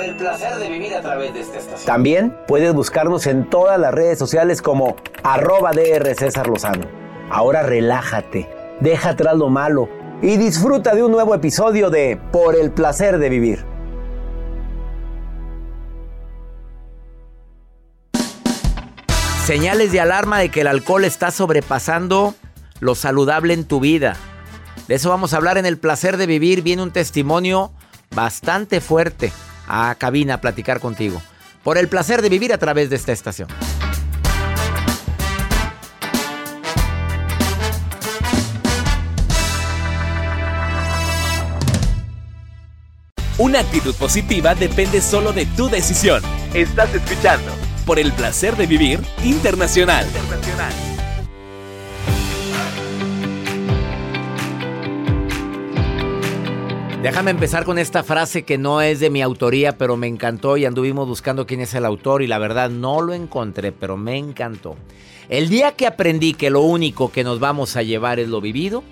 Por el placer de vivir a través de esta estación. También puedes buscarnos en todas las redes sociales como arroba DR César Lozano. Ahora relájate, deja atrás lo malo y disfruta de un nuevo episodio de Por el placer de vivir. Señales de alarma de que el alcohol está sobrepasando lo saludable en tu vida. De eso vamos a hablar en el placer de vivir. Viene un testimonio bastante fuerte a cabina platicar contigo. Por el placer de vivir a través de esta estación. Una actitud positiva depende solo de tu decisión. Estás escuchando por el placer de vivir internacional. Déjame empezar con esta frase que no es de mi autoría, pero me encantó y anduvimos buscando quién es el autor y la verdad no lo encontré, pero me encantó. El día que aprendí que lo único que nos vamos a llevar es lo vivido,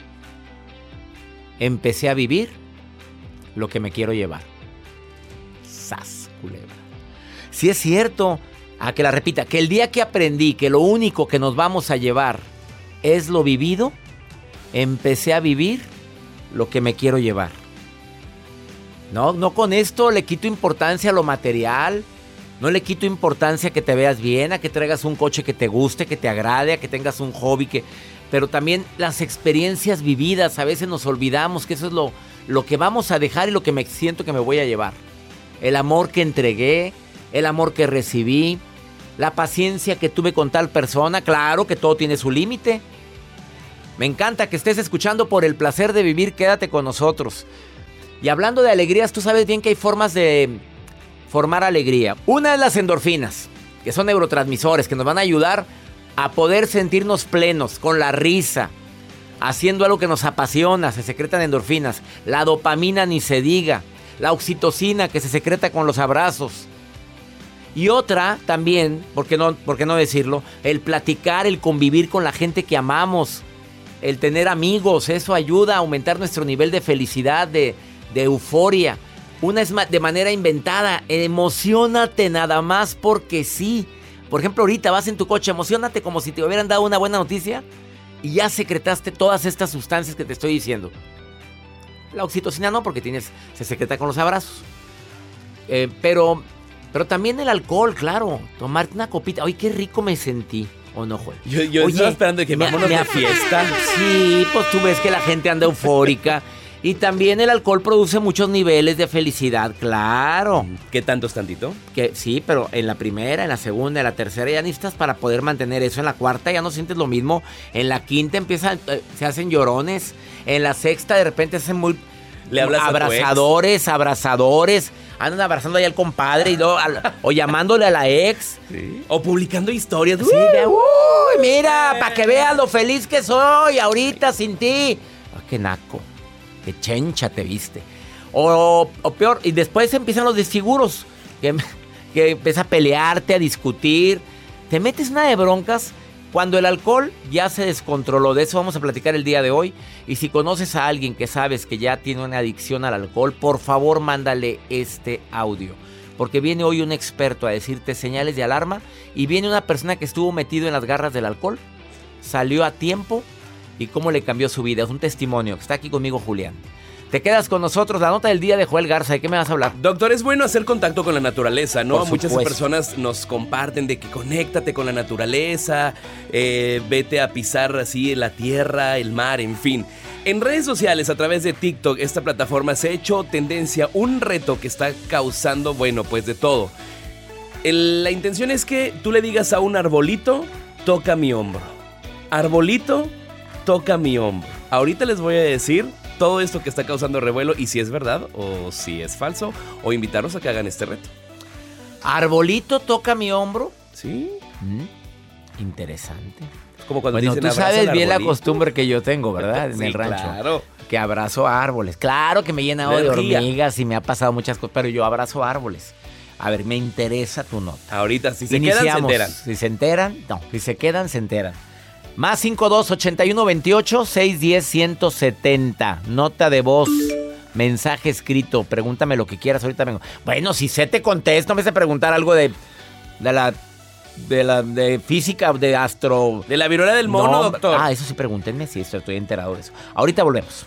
empecé a vivir lo que me quiero llevar. Sas, culebra. Si es cierto, a que la repita, que el día que aprendí que lo único que nos vamos a llevar es lo vivido, empecé a vivir lo que me quiero llevar. No, no con esto le quito importancia a lo material. No le quito importancia a que te veas bien, a que traigas un coche que te guste, que te agrade, a que tengas un hobby. Pero también las experiencias vividas, a veces nos olvidamos que eso es lo, lo que vamos a dejar y lo que me siento que me voy a llevar. El amor que entregué, el amor que recibí, la paciencia que tuve con tal persona, claro que todo tiene su límite. Me encanta que estés escuchando por el placer de vivir, quédate con nosotros. Y hablando de alegrías, tú sabes bien que hay formas de formar alegría. Una es las endorfinas, que son neurotransmisores que nos van a ayudar a poder sentirnos plenos con la risa, haciendo algo que nos apasiona, se secretan endorfinas. La dopamina ni se diga, la oxitocina que se secreta con los abrazos. Y otra también, ¿por qué no, por no decirlo? El platicar, el convivir con la gente que amamos, el tener amigos, eso ayuda a aumentar nuestro nivel de felicidad, de, de euforia. Una es de manera inventada. Emocionate nada más porque sí. Por ejemplo, ahorita vas en tu coche, emocionate como si te hubieran dado una buena noticia y ya secretaste todas estas sustancias que te estoy diciendo. La oxitocina no, porque tienes, se secreta con los abrazos. Eh, pero, pero también el alcohol, claro. Tomarte una copita. Ay, qué rico me sentí. ¿O no, Joel? Yo, yo estaba esperando de que me- vámonos me de fiesta. Sí, pues tú ves que la gente anda eufórica. Y también el alcohol produce muchos niveles de felicidad, claro. ¿Qué tanto es tantito? Que sí, pero en la primera, en la segunda, en la tercera ya necesitas para poder mantener eso. En la cuarta ya no sientes lo mismo. En la quinta empiezan, eh, se hacen llorones. En la sexta de repente se hacen muy Le hablas a abrazadores, abrazadores. Andan abrazando ahí al compadre y luego al- o llamándole a la ex. O publicando historias. Sí, uy, mira, para que veas lo feliz que soy ahorita sin ti. Ah, qué naco, qué chencha te viste. O, o peor, y después empiezan los desfiguros, que, que empieza a pelearte, a discutir. Te metes una de broncas cuando el alcohol ya se descontroló. De eso vamos a platicar el día de hoy. Y si conoces a alguien que sabes que ya tiene una adicción al alcohol, por favor mándale este audio. Porque viene hoy un experto a decirte señales de alarma y viene una persona que estuvo metido en las garras del alcohol, salió a tiempo y cómo le cambió su vida. Es un testimonio. Está aquí conmigo Julián. Te quedas con nosotros. La nota del día de Joel Garza. ¿De qué me vas a hablar? Doctor, es bueno hacer contacto con la naturaleza, ¿no? Muchas personas nos comparten de que conéctate con la naturaleza, eh, vete a pisar así la tierra, el mar, en fin. En redes sociales, a través de TikTok, esta plataforma se ha hecho tendencia un reto que está causando, bueno, pues de todo. El- la intención es que tú le digas a un arbolito, toca mi hombro. Arbolito, toca mi hombro. Ahorita les voy a decir todo esto que está causando revuelo y si es verdad o si es falso o invitarlos a que hagan este reto. Arbolito toca mi hombro. ¿Sí? Mm, interesante. Como cuando Bueno, dicen, tú "Abraza sabes bien la arbolito". costumbre que yo tengo, ¿verdad? En el rancho. claro. Que abrazo árboles. Claro que me he llenado De hormigas y me ha pasado muchas cosas, pero yo abrazo árboles. A ver, me interesa tu nota. Ahorita, si se quedan, se enteran. Si se enteran, no. Si se quedan, se enteran. Más 52 81 28 610 170. Nota de voz. Mensaje escrito. Pregúntame lo que quieras. Ahorita vengo. Bueno, si se te contesto, me hace preguntar algo de. De la. De la. De física, de astro. De la viruela del mono, No, doctor. Ah, eso sí, pregúntenme si estoy enterado de eso. Ahorita volvemos.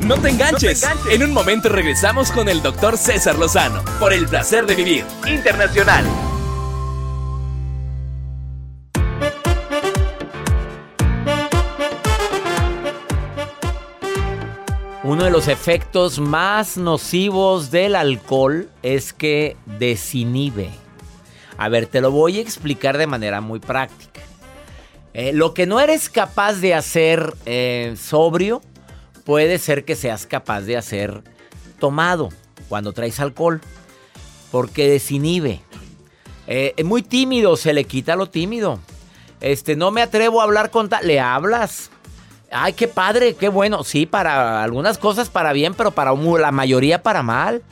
No te enganches. En un momento regresamos con el doctor César Lozano por el placer de vivir internacional. Uno de los efectos más nocivos del alcohol es que desinhibe. A ver, te lo voy a explicar de manera muy práctica. Eh, lo que no eres capaz de hacer eh, sobrio, puede ser que seas capaz de hacer tomado cuando traes alcohol, porque desinhibe. Eh, es muy tímido, se le quita lo tímido. Este, no me atrevo a hablar con tal. Le hablas. Ay, qué padre, qué bueno. Sí, para algunas cosas para bien, pero para la mayoría para mal.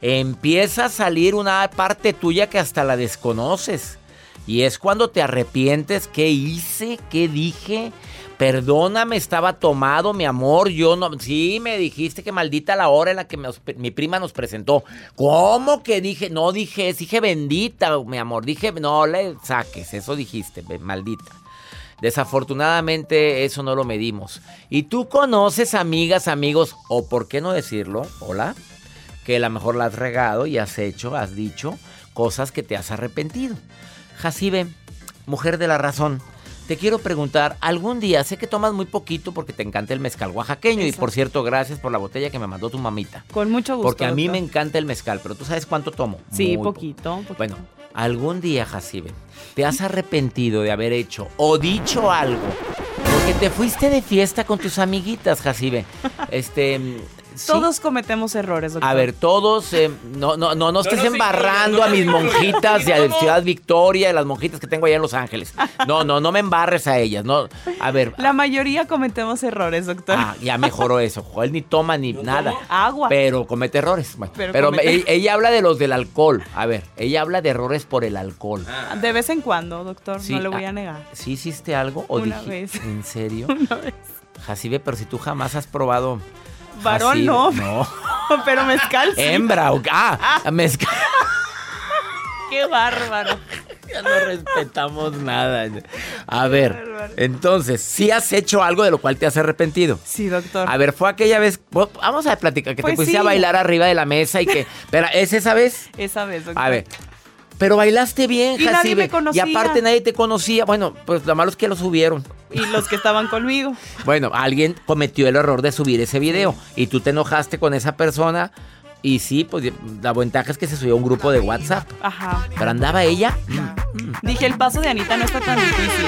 Empieza a salir una parte tuya que hasta la desconoces. Y es cuando te arrepientes, ¿qué hice? ¿Qué dije? Perdóname, estaba tomado, mi amor. Yo no. Sí, me dijiste que maldita la hora en la que mi prima nos presentó. ¿Cómo que dije? No dije, dije bendita, mi amor. Dije, no le saques, eso dijiste, maldita. Desafortunadamente eso no lo medimos. Y tú conoces amigas, amigos, o por qué no decirlo, hola, que a lo mejor la has regado y has hecho, has dicho cosas que te has arrepentido. Jacibe, mujer de la razón, te quiero preguntar, algún día, sé que tomas muy poquito porque te encanta el mezcal oaxaqueño y por cierto, gracias por la botella que me mandó tu mamita. Con mucho gusto. Porque a mí me encanta el mezcal, pero tú sabes cuánto tomo. Sí, poquito, poquito. Bueno, algún día, Jacibe, te has arrepentido de haber hecho o dicho algo porque te fuiste de fiesta con tus amiguitas, Jacibe. Este, sí. Todos cometemos errores, doctor. A ver, todos, eh, no, no, no, no estés embarrando a mis monjitas de. Ciudad Victoria, las monjitas que tengo allá en Los Ángeles. No, no, no me embarres a ellas, no. A ver, La mayoría cometemos errores, doctor. ah, ya mejoró eso. Joel ni toma ni nada. Agua. Pero comete errores. Bueno, Pero pero comete- me- ella, ella habla de los del alcohol. A ver, ella habla de errores por el alcohol. De vez en cuando, doctor, Sí, no le voy ah, a negar. ¿Sí hiciste algo o Una dije- vez. ¿En serio? Una vez. Jacibe, pero si tú jamás has probado. Varón, no. No. Pero mezcal sí. Hembra o ah, mezcal. Qué bárbaro. Ya no respetamos nada. A ver, entonces, ¿sí has hecho algo de lo cual te has arrepentido? Sí, doctor. A ver, fue aquella vez, bueno, vamos a platicar, que Pues te pusiste sí. a bailar arriba de la mesa y que, pero ¿es esa vez? Esa vez, doctor. A ver, pero bailaste bien, Y nadie me conocía. Y aparte nadie te conocía. Bueno, pues lo malo es que lo subieron. Y los que estaban conmigo. Bueno, alguien cometió el error de subir ese video y tú te enojaste con esa persona y sí, pues la ventaja es que se subió a un grupo de WhatsApp. Ajá. Pero andaba ella. Dije, el paso de Anita no está tan difícil.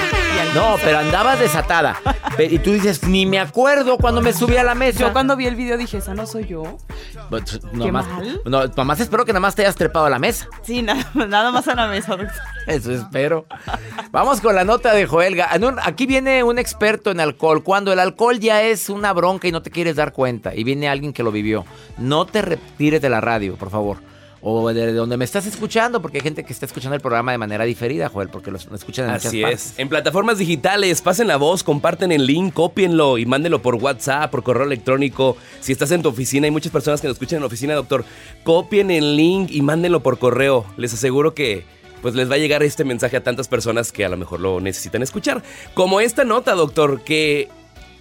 No, pero andabas desatada. Y tú dices, ni me acuerdo cuando me subí a la mesa. Yo cuando vi el video dije, ¿esa no soy yo? Qué nomás- mal. No, nomás espero que nada más te hayas trepado a la mesa. Sí, nada, nada más a la mesa, doctor. Eso espero. Vamos con la nota de Joel. Ga- en un- Aquí viene un experto en alcohol. Cuando el alcohol ya es una bronca y no te quieres dar cuenta, y viene alguien que lo vivió, no te retires de la radio, por favor. O de donde me estás escuchando, porque hay gente que está escuchando el programa de manera diferida, Joel, porque lo lo escuchan en muchas partes. es. En plataformas digitales, pasen la voz, comparten el link, cópienlo y mándenlo por WhatsApp, por correo electrónico. Si estás en tu oficina, hay muchas personas que nos escuchan en la oficina, doctor. Copien el link y mándenlo por correo. Les aseguro que pues les va a llegar este mensaje a tantas personas que a lo mejor lo necesitan escuchar. Como esta nota, doctor, que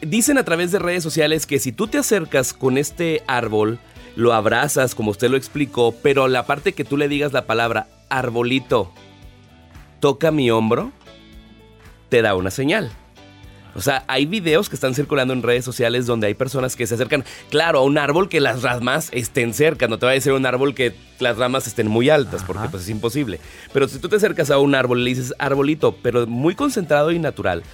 dicen a través de redes sociales que si tú te acercas con este árbol, lo abrazas, como usted lo explicó, pero la parte que tú le digas la palabra arbolito, toca mi hombro, te da una señal. O sea, hay videos que están circulando en redes sociales donde hay personas que se acercan, claro, a un árbol que las ramas estén cerca. No te va a decir un árbol que las ramas estén muy altas, porque pues es imposible. Pero si tú te acercas a un árbol y le dices arbolito, pero muy concentrado y natural,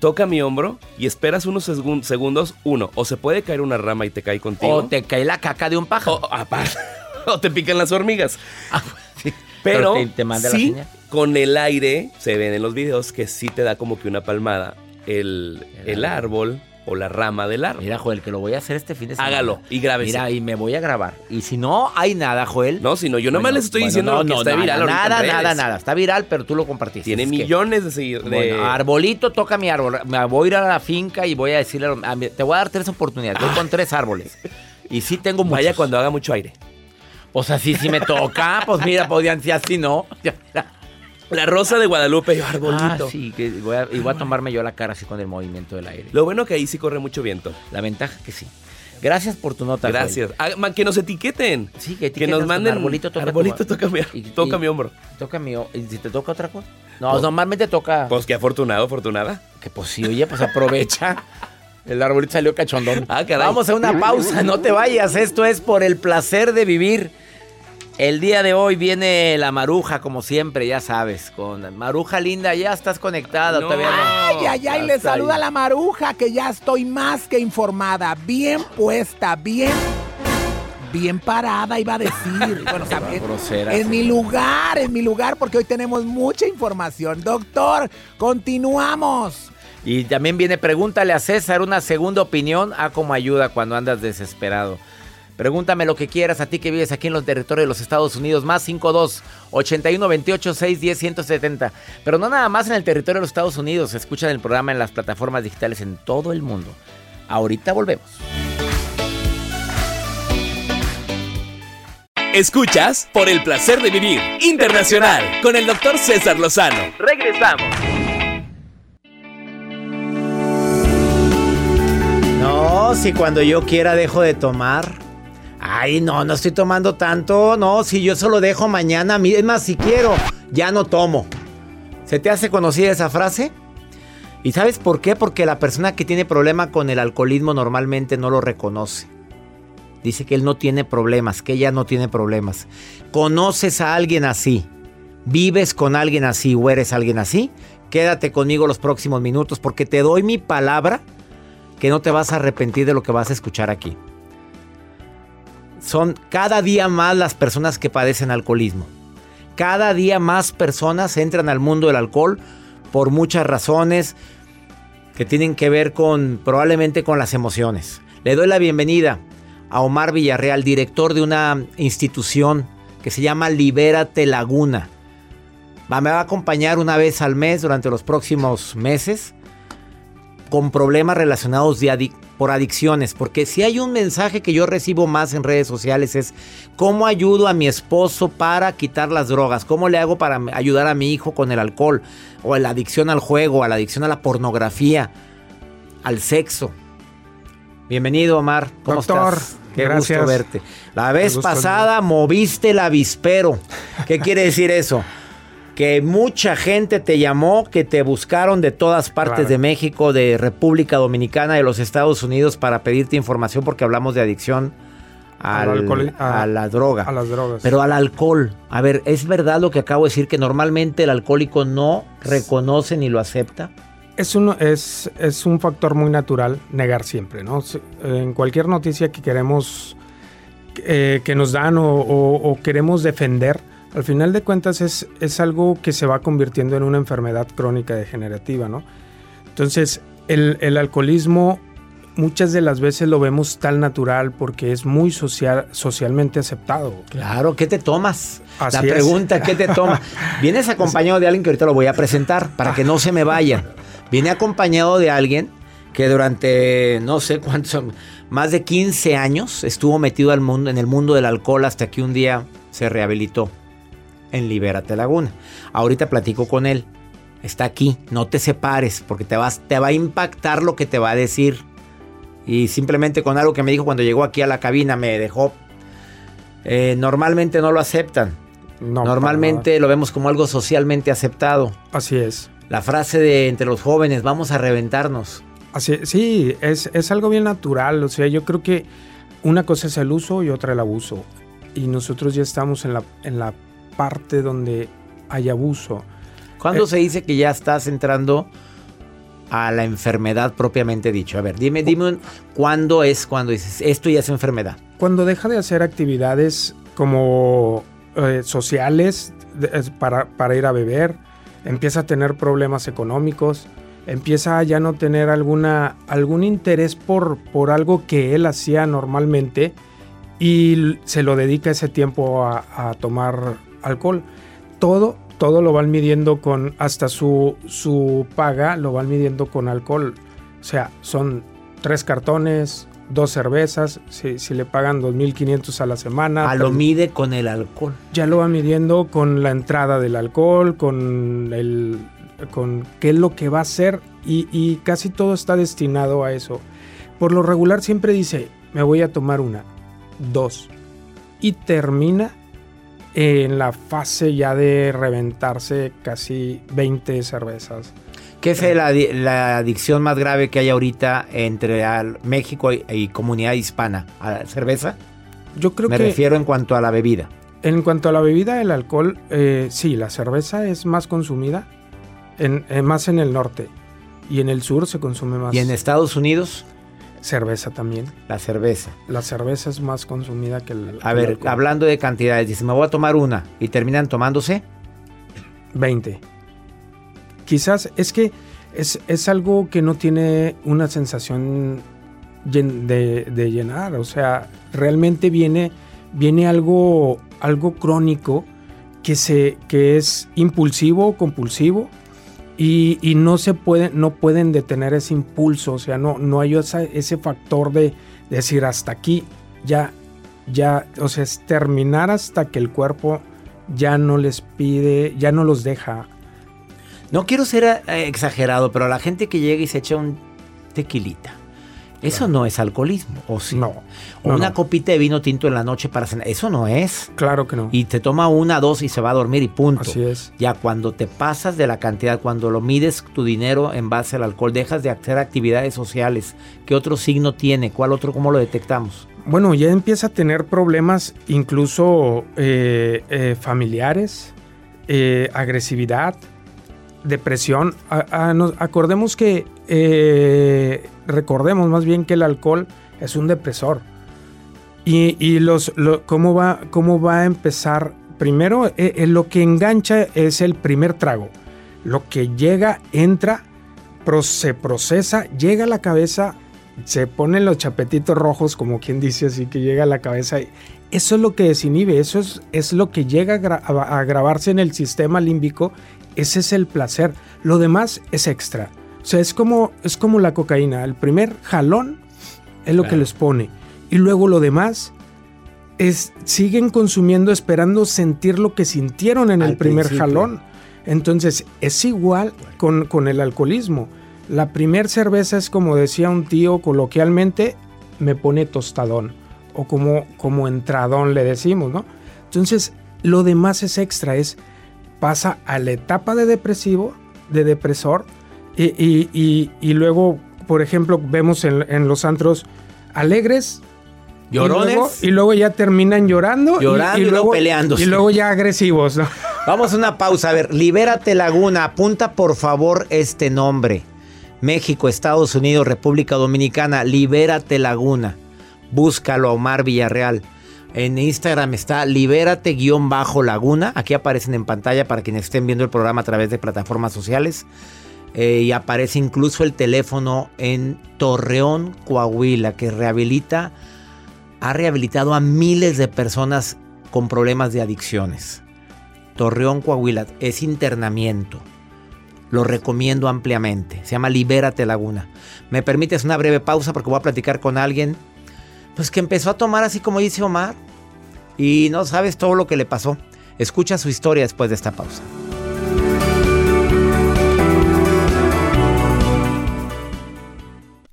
toca mi hombro y esperas unos segun- segundos, uno, o se puede caer una rama y te cae contigo. O te cae la caca de un pájaro. O, aparte, o te pican las hormigas. Pero Pero, te- te manda la sí, con el aire, se ven en los videos que sí te da como que una palmada el, el árbol o la rama del árbol. Mira, Joel, que lo voy a hacer este fin de semana. Hágalo y grábese. Mira, y me voy a grabar. Y si no hay nada, Joel. No, si no, yo nomás les estoy diciendo no, lo que no, está nada, viral Nada, nada, nada. Está viral, pero tú lo compartiste. Tiene Es que- millones de seguidores. Bueno, arbolito toca mi árbol. Me voy a ir a la finca y voy a decirle, a mi- te voy a dar tres oportunidades. Voy con tres árboles. Y sí tengo muchos. Vaya cuando haga mucho aire. Pues así sí me toca. Pues mira, podían ser así, ¿no? La rosa de Guadalupe, arbolito. Ah, sí, que voy a, y voy a tomarme yo la cara así con el movimiento del aire. Lo bueno que ahí sí corre mucho viento. La ventaja que sí. Gracias por tu nota. Gracias. Ah, que nos etiqueten. Sí, que, Que nos manden. Arbolito toca, arbolito tu- toca, mi, y- toca y- mi hombro. Toca mi o- ¿Y si te toca otra cosa? No, Pues- normalmente toca. Pues qué afortunado, afortunada. Que pues sí, oye, pues aprovecha. El arbolito salió cachondón. Ah, caray. Vamos a una pausa, no te vayas. Esto es por el placer de vivir. El día de hoy viene la maruja, como siempre, ya sabes. Con Maruja linda, ya estás conectada. No. Todavía no. Ay, ay, ay, Ya le saluda ahí. la maruja que ya estoy más que informada, bien puesta, bien, bien parada, iba a decir. Bueno, o sea, en, grosera, en sí. mi lugar, en mi lugar, porque hoy tenemos mucha información. Doctor, continuamos. Y también viene, pregúntale a César una segunda opinión a cómo ayuda cuando andas desesperado. Pregúntame lo que quieras a ti que vives aquí en los territorios de los Estados Unidos. Más 52 81 28 610 170. Pero no nada más en el territorio de los Estados Unidos. Escuchan el programa en las plataformas digitales en todo el mundo. Ahorita volvemos. Escuchas por el placer de vivir internacional con el doctor César Lozano. Regresamos. No, si cuando yo quiera dejo de tomar. Ay, no, no estoy tomando tanto. No, si yo solo dejo mañana. Es más, si quiero, ya no tomo. ¿Se te hace conocida esa frase? ¿Y sabes por qué? Porque la persona que tiene problema con el alcoholismo normalmente no lo reconoce. Dice que él no tiene problemas, que ella no tiene problemas. ¿Conoces a alguien así? ¿Vives con alguien así o eres alguien así? Quédate conmigo los próximos minutos porque te doy mi palabra que no te vas a arrepentir de lo que vas a escuchar aquí. Son cada día más las personas que padecen alcoholismo. Cada día más personas entran al mundo del alcohol por muchas razones que tienen que ver con probablemente con las emociones. Le doy la bienvenida a Omar Villarreal, director de una institución que se llama Libérate Laguna. Me va a acompañar una vez al mes durante los próximos meses con problemas relacionados por adicciones, porque si hay un mensaje que yo recibo más en redes sociales es cómo ayudo a mi esposo para quitar las drogas, cómo le hago para ayudar a mi hijo con el alcohol, o a la adicción al juego, a la adicción a la pornografía, al sexo. Bienvenido, Omar. ¿Cómo estás? Qué gracias. gusto verte. La vez pasada moviste el avispero. ¿Qué quiere decir eso? Que mucha gente te llamó, que te buscaron de todas partes de México, de República Dominicana, de los Estados Unidos para pedirte información porque hablamos de adicción al, alcohol, a, la droga. A las drogas. Pero al alcohol. A ver, ¿es verdad lo que acabo de decir que normalmente el alcohólico no reconoce ni lo acepta? Es un, es, es un factor muy natural negar siempre, ¿no? En cualquier noticia que queremos, eh, que nos dan o, o queremos defender, al final de cuentas es, es algo que se va convirtiendo en una enfermedad crónica degenerativa, ¿no? Entonces, el, alcoholismo muchas de las veces lo vemos tal natural porque es muy social, socialmente aceptado. Claro, ¿qué te tomas? la pregunta, ¿qué te tomas? Vienes acompañado de alguien que ahorita lo voy a presentar para que no se me vayan. Viene acompañado de alguien que durante no sé cuántos, más de 15 años estuvo metido al mundo, en el mundo del alcohol hasta que un día se rehabilitó en Libérate Laguna. Ahorita platico con él. Está aquí, no te separes porque te, vas, te va a impactar lo que te va a decir. Y simplemente con algo que me dijo cuando llegó aquí a la cabina me dejó. Eh, normalmente no lo aceptan. normalmente lo vemos como algo socialmente aceptado. Así es. La frase de entre los jóvenes, vamos a reventarnos. Así, sí, es, es algo bien natural. O sea, yo creo que una cosa es el uso y otra el abuso. Y nosotros ya estamos en la, en la parte donde hay abuso. ¿Cuándo eh, se dice que ya estás entrando a la enfermedad propiamente dicho? A ver, dime, dime cuándo es cuando dices esto ya es enfermedad. Cuando deja de hacer actividades como eh, sociales para, para, ir a beber, empieza a tener problemas económicos, empieza a ya no tener alguna, algún interés por, por algo que él hacía normalmente y se lo dedica ese tiempo a, a tomar alcohol. Todo, todo lo van midiendo con, hasta su, su paga lo van midiendo con alcohol. O sea, son tres cartones, dos cervezas, si, si le pagan 2.500 a la semana. A ah, lo mide con el alcohol. Ya lo va midiendo con la entrada del alcohol, con el con qué es lo que va a hacer y, y casi todo está destinado a eso. Por lo regular siempre dice, me voy a tomar una, dos, y termina en la fase ya de reventarse casi 20 cervezas. ¿Qué es la, adicción más grave que hay ahorita entre México y, comunidad hispana? ¿A la cerveza? Yo creo Me refiero en cuanto a la bebida. En cuanto a la bebida, el alcohol, eh, sí, la cerveza es más consumida, en, más en el norte. Y en el sur se consume más. ¿Y en Estados Unidos? Cerveza también. La cerveza. La cerveza es más consumida que el. A ver, hablando de cantidades, dice, me voy a tomar una y terminan tomándose 20. Quizás es que es, es algo que no tiene una sensación de, de llenar. O sea, realmente viene, viene algo, algo crónico que, se, que es impulsivo, compulsivo. Y, y, no se pueden, no pueden detener ese impulso, o sea, no, no hay ese factor de, decir hasta aquí, ya, ya, o sea, es terminar hasta que el cuerpo ya no les pide, ya no los deja. No quiero ser eh, exagerado, pero la gente que llega y se echa un tequilita, eso no es alcoholismo, ¿o sí? No. O una copita de vino tinto en la noche para cenar, eso no es. Claro que no. Y te toma una, dos y se va a dormir y punto. Así es. Ya cuando te pasas de la cantidad, cuando lo mides tu dinero en base al alcohol, dejas de hacer actividades sociales. ¿Qué otro signo tiene? ¿Cuál otro? ¿Cómo lo detectamos? Bueno, ya empieza a tener problemas incluso eh, eh, familiares, eh, agresividad, depresión. A, a, nos, acordemos que, eh, recordemos más bien que el alcohol es un depresor. Y, y los, lo, ¿cómo, va, ¿cómo va a empezar? Primero, eh, eh, lo que engancha es el primer trago. Lo que llega, entra, pro, se procesa, llega a la cabeza, se ponen los chapetitos rojos, como quien dice así, que llega a la cabeza. Eso es lo que desinhibe, eso es, es lo que llega a, gra a, grabarse en el sistema límbico ese es el placer. Lo demás es extra. O sea, es como, es como la cocaína. El primer jalón es lo claro. que les pone. Y luego lo demás es, siguen consumiendo esperando sentir lo que sintieron en Al el primer principio. jalón. Entonces, es igual con, con el alcoholismo. La primer cerveza es como decía un tío coloquialmente, me pone tostadón. O como, como entradón le decimos, ¿no? Entonces, lo demás es extra, es pasa a la etapa de depresivo, de depresor, y, y, y, y luego, por ejemplo, vemos en, en, los antros alegres. Llorones. Y luego, y luego ya terminan llorando. Llorando y, luego peleándose. Y luego ya agresivos. ¿no? Vamos a una pausa. A ver, Libérate Laguna. Apunta por favor este nombre. México, Estados Unidos, República Dominicana. Libérate Laguna. Búscalo a Omar Villarreal. En Instagram está libérate-laguna. Aquí aparecen en pantalla para quienes estén viendo el programa a través de plataformas sociales. Eh, y aparece incluso el teléfono en Torreón, Coahuila, que rehabilita, ha rehabilitado a miles de personas con problemas de adicciones. Torreón, Coahuila, es internamiento. Lo recomiendo ampliamente. Se llama Libérate Laguna. ¿Me permites una breve pausa porque voy a platicar con alguien? Pues que empezó a tomar así como dice Omar. Y no sabes todo lo que le pasó. Escucha su historia después de esta pausa.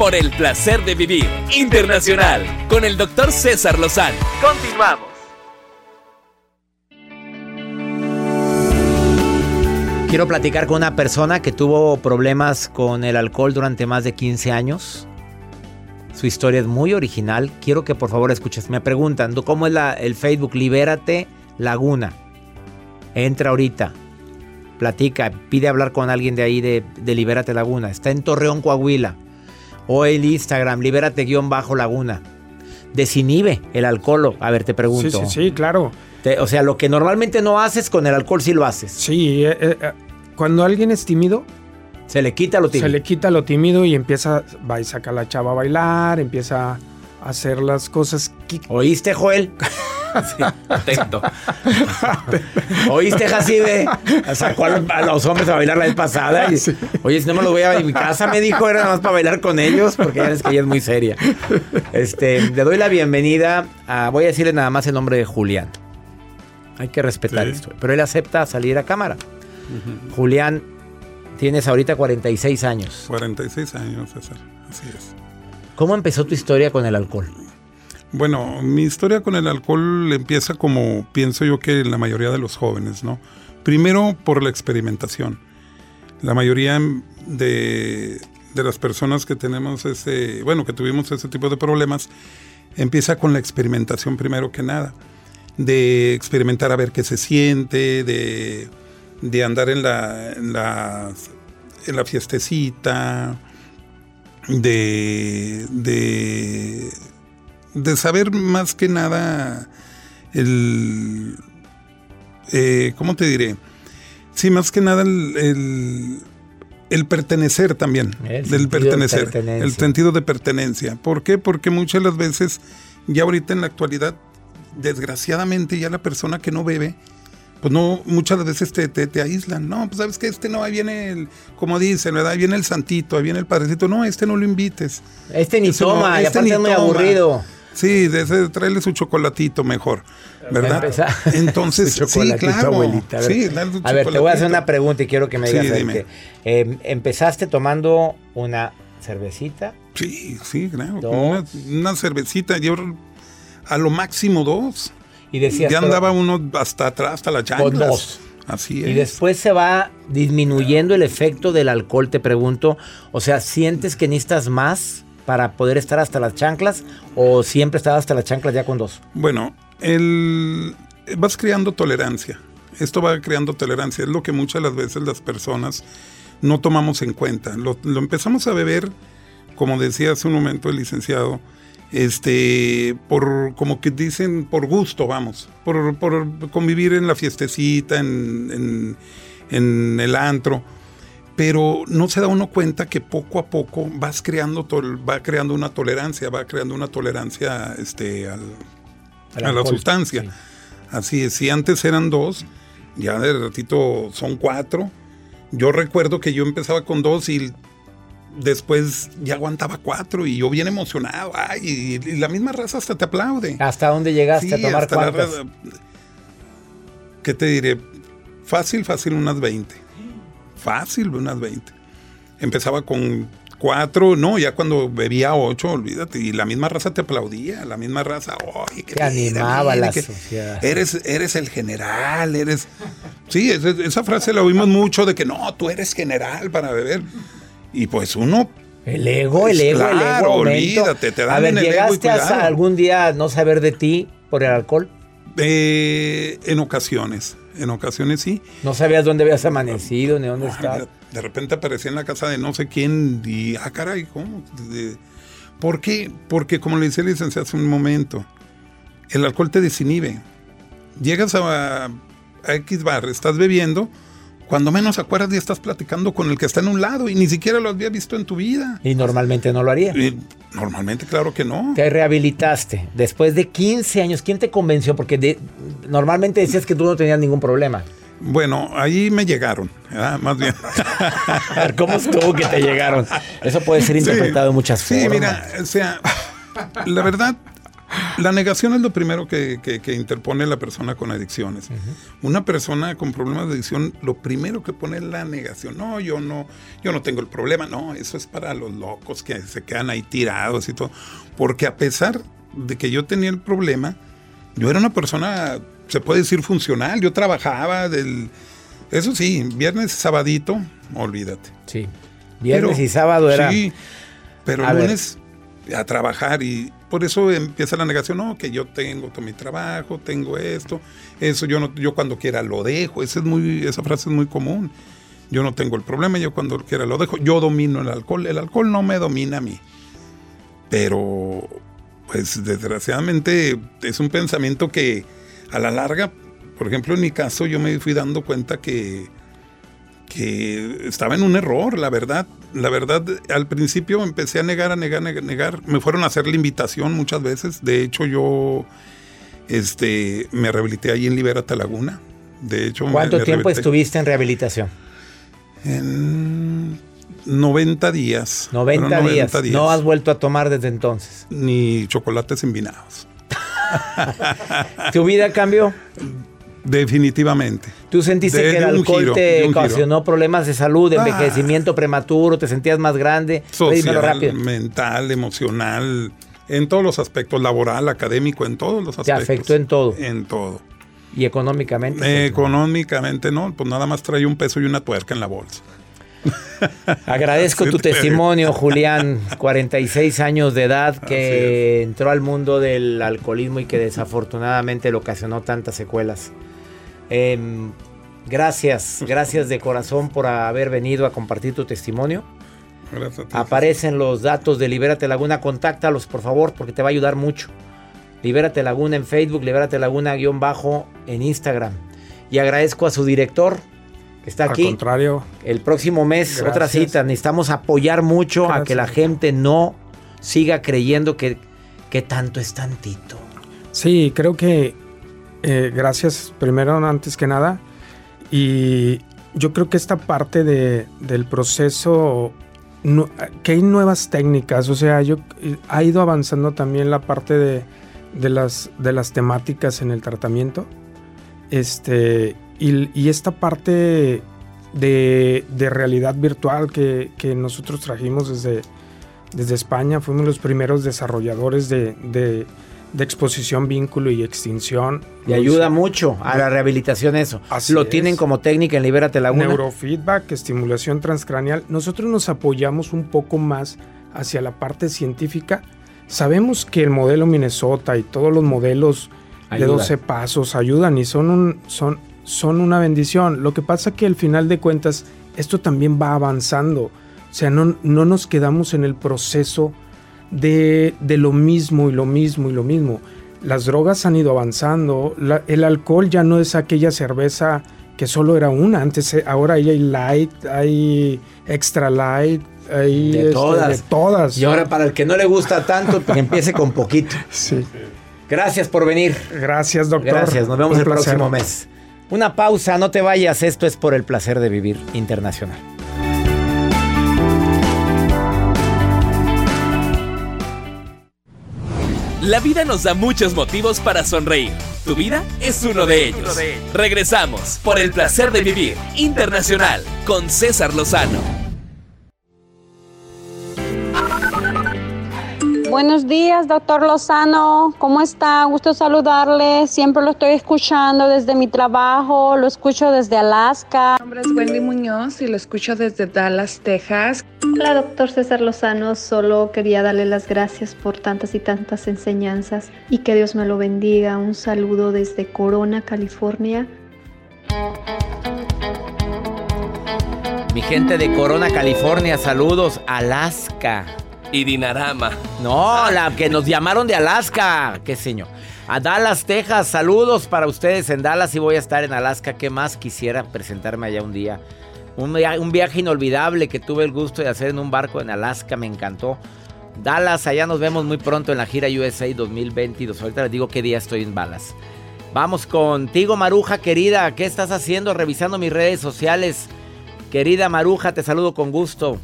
Por el placer de vivir internacional con el doctor César Lozano. Continuamos. Quiero platicar con una persona que tuvo problemas con el alcohol durante más de 15 años. Su historia es muy original. Quiero que por favor escuches. Me preguntan, ¿cómo es la, el Facebook? Libérate Laguna. Entra ahorita. Platica, pide hablar con alguien de ahí de, de Libérate Laguna. Está en Torreón, Coahuila. O el Instagram, libérate-laguna, desinhibe el alcohol. A ver, te pregunto. Sí, sí, sí, claro. Te- o sea, lo que normalmente no haces con el alcohol sí lo haces. Sí, eh, eh, eh, cuando alguien es tímido, Se le quita lo tímido. se le quita lo tímido y empieza, va y saca a la chava a bailar, empieza a hacer las cosas. que- ¿Oíste, Joel? Atento. ¿Oíste, Jacibe? Sacó a los, hombres a bailar la vez pasada. y, Oye, si no me lo voy a mi casa, me dijo, era nada más para bailar con ellos, porque ya ves que ella es muy seria. Este, le doy la bienvenida a, voy a decirle nada más el nombre de Julián. Hay que respetar Sí. esto. Pero él acepta salir a cámara. Julián, tienes ahorita 46 años. 46 años, César. Así es. ¿Cómo empezó tu historia con el alcohol? Bueno, mi historia con el alcohol empieza como pienso yo que la mayoría de los jóvenes, ¿no? Primero por la experimentación. La mayoría de, de las personas que tenemos ese, bueno, que tuvimos ese tipo de problemas, empieza con la experimentación primero que nada. De experimentar a ver qué se siente, de, de andar en la, en la, en la fiestecita, de, de, de saber más que nada el... eh, ¿Cómo te diré? Sí, más que nada el, el, el pertenecer también. El del de pertenecer. El sentido de pertenencia. ¿Por qué? Porque muchas de las veces, ya ahorita en la actualidad, desgraciadamente ya la persona que no bebe, pues no, muchas veces te, te, te aíslan. No, pues sabes que este no, ahí viene el, como dicen, ¿verdad? Ahí viene el santito, ahí viene el padrecito. No, este no lo invites. Este ni Ese no, toma, y este aparte ni es muy toma. aburrido. Sí, de ese, tráele su chocolatito mejor, ¿verdad? Entonces, sí, claro. abuelita. A ver, Sí, a ver, te voy a hacer una pregunta y quiero que me Sí, digas. dime. que, eh, empezaste tomando una cervecita. Sí, sí, claro. Una, una cervecita, yo a lo máximo dos. Y decías, Ya andaba uno hasta atrás, hasta la chanclas. Con dos. Así es. Y después se va disminuyendo el efecto del alcohol, te pregunto. O sea, ¿sientes que necesitas más para poder estar hasta las chanclas? ¿O siempre estabas hasta las chanclas ya con dos? Bueno, el, vas creando tolerancia. Esto va creando tolerancia. Es lo que muchas de las veces las personas no tomamos en cuenta. Lo, empezamos a beber, como decía hace un momento el licenciado, este, por, como que dicen, por gusto, vamos, por, por convivir en la fiestecita, en- en el antro. Pero no se da uno cuenta que poco a poco vas creando, va creando una tolerancia, va creando una tolerancia este, al, Al a la sustancia. Así es, si antes eran dos, ya de ratito son cuatro. Yo recuerdo que yo empezaba con dos y después ya aguantaba cuatro y yo bien emocionado. Ay, y, y la misma raza hasta te aplaude. ¿Hasta dónde llegaste Sí, a tomar la raza- ¿Qué te diré? Fácil, fácil, unas 20. Fácil, unas 20. Empezaba con cuatro, no, ya cuando bebía ocho, olvídate, y la misma raza te aplaudía, la misma raza, oye, que Te animaba la sociedad. eres, eres el general, eres... Sí, esa, esa frase la oímos mucho de que no, tú eres general para beber. Y pues uno... El ego, el ego, el ego. olvídate, te dan A ver, ego ¿llegaste a algún día no saber de ti por el alcohol? Eh, en ocasiones, en ocasiones sí. ¿No sabías dónde habías amanecido ni dónde estabas? De repente aparecía en la casa de no sé quién y, ah, caray, ¿cómo? ¿Por qué? Porque como le decía el licenciado hace un momento, el alcohol te desinhibe. Llegas a, a X bar, estás bebiendo, cuando menos acuerdas ya estás platicando con el que está en un lado y ni siquiera lo había visto en tu vida. Y normalmente no lo haría. Y normalmente, claro que no. Te rehabilitaste. Después de 15 años, ¿quién te convenció? Porque de- normalmente decías que tú no tenías ningún problema. Bueno, ahí me llegaron, ¿verdad? más bien. A ver, ¿cómo estuvo que te llegaron? Eso puede ser interpretado de muchas Sí, formas. mira, o sea, la verdad, la negación es lo primero que, que- que interpone la persona con adicciones. Una persona con problemas de adicción, lo primero que pone es la negación. No, yo no, yo no tengo el problema. No, eso es para los locos que se quedan ahí tirados y todo. Porque a pesar de que yo tenía el problema, yo era una persona, se puede decir, funcional. Yo trabajaba del... Eso sí, viernes, sabadito, olvídate. Sí. Viernes y sábado era- Sí, pero A ver. lunes a trabajar y por eso empieza la negación, no, que yo tengo todo mi trabajo, tengo esto, eso yo no, yo cuando quiera lo dejo, esa es muy, esa frase es muy común. Yo no tengo el problema, yo cuando quiera lo dejo, yo domino el alcohol, el alcohol no me domina a mí. Pero, pues desgraciadamente es un pensamiento que a la larga, por ejemplo, en mi caso, yo me fui dando cuenta que, que estaba en un error, la verdad. La verdad, al principio empecé a negar, a negar, a negar. Me fueron a hacer la invitación muchas veces. De hecho, yo este, me rehabilité ahí en Libérate Laguna. De hecho, me- ¿Cuánto me tiempo rehabilité estuviste en rehabilitación? En 90 días. 90, Fueron días. No has vuelto a tomar desde entonces. Ni chocolates envinados. ¿Tu vida cambió? Definitivamente. ¿Tú sentiste De- que el alcohol giro, te ocasionó problemas de salud, Ah. envejecimiento prematuro, te sentías más grande? Social, rápido. mental, emocional, en todos los aspectos, laboral, académico, en todos los Te aspectos. afectó en todo. En todo. ¿Y económicamente? Eh, económicamente no, pues nada más traía un peso y una tuerca en la bolsa. Agradezco tu te- testimonio, Julián, 46 años de edad, que entró al mundo del alcoholismo y que desafortunadamente le ocasionó tantas secuelas. Em, gracias, gracias de corazón por haber venido a compartir tu testimonio. Gracias a ti. Aparecen los datos de Libérate Laguna, contáctalos por favor porque te va a ayudar mucho. Libérate Laguna en Facebook, Libérate Laguna guion bajo en Instagram. Y agradezco a su director que está Al aquí. contrario. El próximo mes, Gracias. otra cita. Necesitamos apoyar mucho a que la gente no siga creyendo que, que tanto es tantito. Sí, creo que eh, gracias primero, antes que nada. Y yo creo que esta parte de- del proceso, que hay nuevas técnicas, o sea, yo eh, ha ido avanzando también la parte de, de las, de las temáticas en el tratamiento. Este, y, esta parte de, de realidad virtual que, que nosotros trajimos desde, desde España, fuimos los primeros desarrolladores de, de- de exposición, vínculo y extinción. Y ayuda mucho a la rehabilitación eso. Así Lo es. tienen como técnica en Libérate Laguna. Neurofeedback, estimulación transcraneal. Nosotros nos apoyamos un poco más hacia la parte científica. Sabemos que el modelo Minnesota y todos los modelos de Ayudan. 12 pasos ayudan y son, un, son, son una bendición. Lo que pasa que al final de cuentas esto también va avanzando. O sea, no, no nos quedamos en el proceso de, de lo mismo y lo mismo y lo mismo. Las drogas han ido avanzando. La- el alcohol ya no es aquella cerveza que solo era una. Antes, eh, ahora hay light, hay extra light, hay De este, todas. de todas. Y ahora para el que no le gusta tanto, que empiece con poquito. Sí. Gracias por venir. Gracias, doctor. Gracias, nos vemos Un el placer. próximo mes. Una pausa, no te vayas. Esto es por el placer de vivir internacional. La vida nos da muchos motivos para sonreír. Tu vida es uno de ellos. Regresamos por el placer de vivir internacional con César Lozano. Buenos días, doctor Lozano. ¿Cómo está? Gusto saludarle. Siempre lo estoy escuchando desde mi trabajo. Lo escucho desde Alaska. Mi nombre es Wendy Muñoz y lo escucho desde Dallas, Texas. Hola, doctor César Lozano. Solo quería darle las gracias por tantas y tantas enseñanzas y que Dios me lo bendiga. Un saludo desde Corona, California. Mi gente de Corona, California, saludos. Alaska. Y Dinarama. No, la que nos llamaron de Alaska. Qué señor. A Dallas, Texas, saludos para ustedes en Dallas y voy a estar en Alaska. ¿Qué más quisiera presentarme allá un día? Un, un viaje inolvidable que tuve el gusto de hacer en un barco en Alaska, me encantó. Dallas, allá nos vemos muy pronto en la gira USA 2022. Ahorita les digo qué día estoy en Dallas. Vamos contigo, Maruja, querida. ¿Qué estás haciendo? Revisando mis redes sociales. Querida Maruja, te saludo con gusto.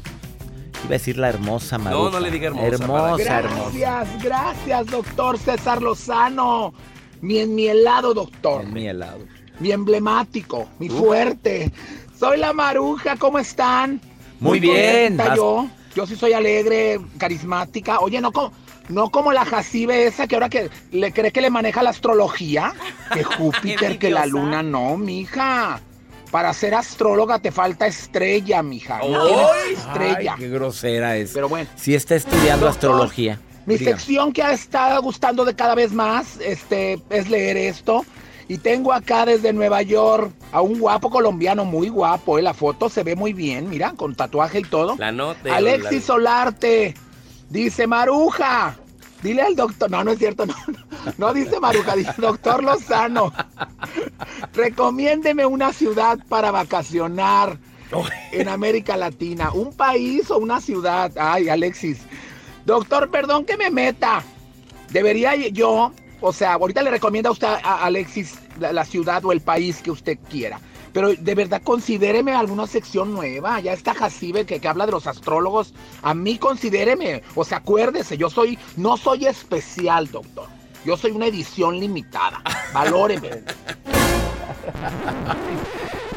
Iba a decir la hermosa Maruja. No, no le diga hermosa, Hermosa, hermosa. Gracias, gracias, doctor César Lozano. Mi enmielado, doctor. Mi helado. Mi emblemático, mi fuerte. Soy la maruja, ¿cómo están? Muy bien. contenta Vas- Yo, yo sí soy alegre, carismática. Oye, no como, no como la Jacibe esa que ahora que le cree que le maneja la astrología. Que Júpiter, que la luna, no, mija. Para ser astróloga te falta estrella, mija. No ¡Ay! tienes estrella. Ay, qué grosera es. Pero bueno. Si está estudiando astrología. Mi Dígame. sección que ha estado gustando de cada vez más este, es leer esto. Y tengo acá desde Nueva York a un guapo colombiano, muy guapo. ¿eh? La foto se ve muy bien, mira, con tatuaje y todo. La nota. Alexis Solarte. Dice Maruja. Dile al doctor, no, no es cierto, no, no, no dice Maruja, dice doctor Lozano. Recomiéndeme una ciudad para vacacionar en América Latina. ¿Un país o una ciudad? Ay, Alexis. Doctor, perdón que me meta. Debería yo, o sea, ahorita le recomiendo a usted a Alexis la, la ciudad o el país que usted quiera. Pero de verdad considéreme alguna sección nueva. Ya está Jacibe que, que habla de los astrólogos. A mí considéreme. O sea, acuérdese, yo soy, no soy especial, doctor. Yo soy una edición limitada. Valóreme.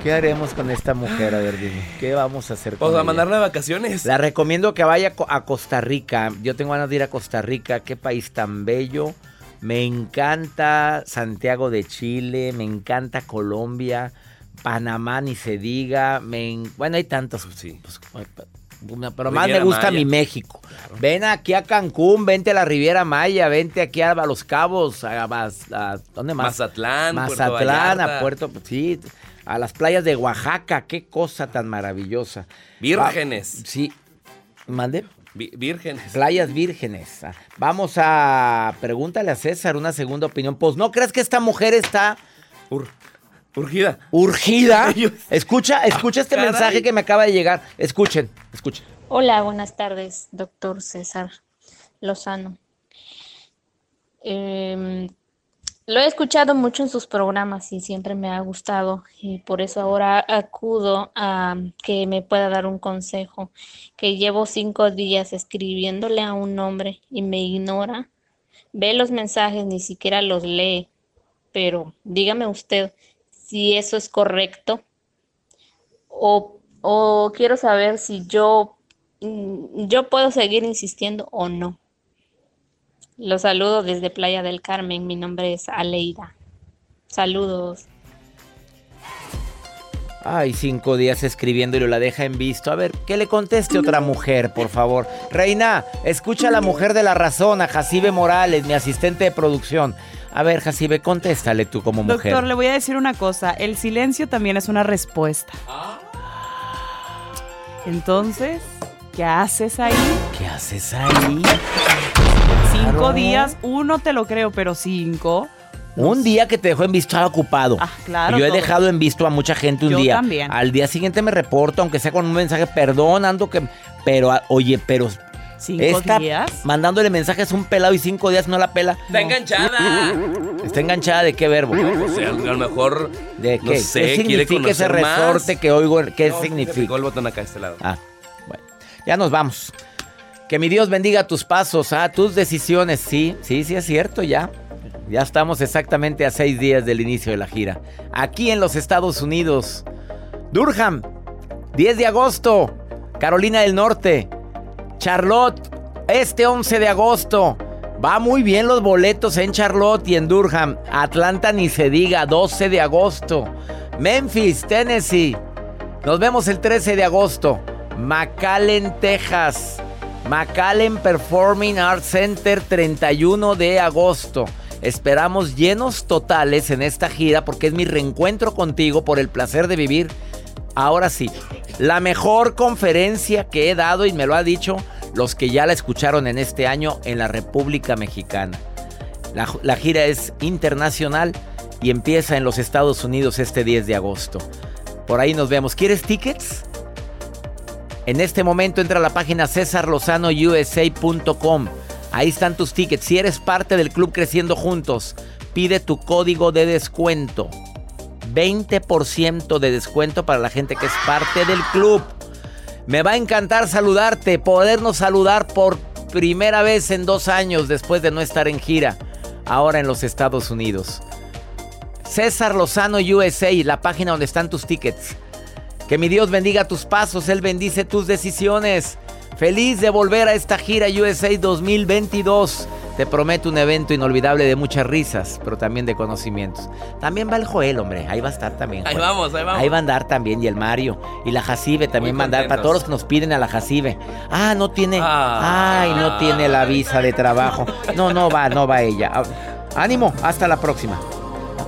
¿Qué haremos con esta mujer? A ver, dime. ¿Qué vamos a hacer con Vamos a mandarla de vacaciones. La recomiendo que vaya a Costa Rica. Yo tengo ganas de ir a Costa Rica. Qué país tan bello. Me encanta Santiago de Chile. Me encanta Colombia. Panamá, ni se diga. Me en- Bueno, hay tantos. pues, una- pero más me gusta Maya. mi México. Ven aquí a Cancún, vente a la Riviera Maya, vente aquí a Los Cabos, a, a- a- ¿dónde más? Mazatlán, Puerto Mazatlán, a Vallarta. Puerto, sí, a las playas de Oaxaca, qué cosa tan maravillosa. Vírgenes. Va- sí, mande. Vírgenes. Playas vírgenes. Ah, Vamos a pregúntale a César una segunda opinión. Pues no crees que esta mujer está urgida. Urgida. Escucha, escucha este caray. mensaje que me acaba de llegar. Escuchen, escuchen. Hola, buenas tardes, doctor César Lozano. Em, lo he escuchado mucho en sus programas y siempre me ha gustado y por eso ahora acudo a que me pueda dar un consejo, que llevo cinco días escribiéndole a un hombre y me ignora, ve los mensajes, ni siquiera los lee, pero dígame usted si eso es correcto o, o quiero saber si yo, mm, yo puedo seguir insistiendo o no. Los saludo desde Playa del Carmen. Mi nombre es Aleida. Saludos. Ay, cinco días escribiéndolo, la deja en visto. A ver, que le conteste otra mujer, por favor. Reina, escucha a la mujer de la razón, a Jacibe Morales, mi asistente de producción. A ver, Jacibe, contéstale tú como mujer. Doctor, le voy a decir una cosa. El silencio también es una respuesta. Entonces, ¿qué haces ahí? ¿Qué haces ahí? Cinco Claro. días, uno te lo creo, pero cinco. Un día que te dejó en visto ocupado. Ah, claro, Yo he todo. dejado en visto a mucha gente un Yo día. también. Al día siguiente me reporto, aunque sea con un mensaje, perdón, ando que. Pero, oye, pero. ¿Cinco esta días? Mandándole mensajes a un pelado y cinco días no la pela. Está enganchada. ¿Está enganchada de qué verbo? O sea, a lo mejor. ¿De No qué? sé, ¿Qué quiere significa ese más. resorte que oigo? ¿Qué No, se significa? picó el botón acá a este lado. Ah, bueno. Ya nos vamos. Que mi Dios bendiga tus pasos, ah, tus decisiones. Sí, sí, sí es cierto, ya. Ya estamos exactamente a seis días del inicio de la gira. Aquí en los Estados Unidos. Durham, 10 de agosto. Carolina del Norte. Charlotte, este 11 de agosto. Va muy bien los boletos en Charlotte y en Durham. Atlanta ni se diga, 12 de agosto. Memphis, Tennessee. Nos vemos el 13 de agosto. McAllen, Texas. McAllen Performing Arts Center, 31 de agosto. Esperamos llenos totales en esta gira porque es mi reencuentro contigo por el placer de vivir. Ahora sí, la mejor conferencia que he dado y me lo ha dicho los que ya la escucharon en este año en la República Mexicana. La, gira es internacional y empieza en los Estados Unidos este 10 de agosto. Por ahí nos vemos. ¿Quieres tickets? En este momento entra a la página cesarlozanousa.com. Ahí están tus tickets. Si eres parte del club Creciendo Juntos, pide tu código de descuento. 20% de descuento para la gente que es parte del club. Me va a encantar saludarte, podernos saludar por primera vez en dos años después de no estar en gira, ahora en los Estados Unidos. César Lozano USA, la página donde están tus tickets. Que mi Dios bendiga tus pasos, Él bendice tus decisiones. Feliz de volver a esta gira USA 2022. Te prometo un evento inolvidable de muchas risas, pero también de conocimientos. También va el Joel, hombre. Ahí va a estar también. Ahí vamos, ahí vamos. Ahí va a andar también y el Mario. Y la Jacibe también va a andar. Para todos los que nos piden a la Jacibe. Ah, no tiene. Ah. Ay, no tiene la visa de trabajo. No, no va, no va ella. Ah, Ánimo, hasta la próxima.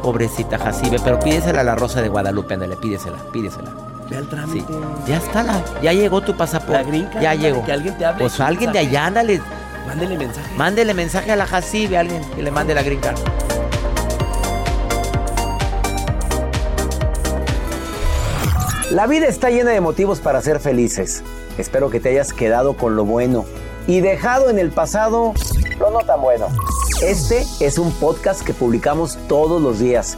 Pobrecita Jacibe, pero pídesela a la Rosa de Guadalupe, ándale, pídesela, pídesela. Ve al trámite. Sí. Ya está la, ya llegó tu pasaporte. La green card, ya llegó. que alguien te hable, Pues alguien de allá, ándale. Mándele mensaje. Mándele mensaje a la Jacibe, alguien que le mande la green card. La vida está llena de motivos para ser felices. Espero que te hayas quedado con lo bueno y dejado en el pasado lo no tan bueno. Este es un podcast que publicamos todos los días,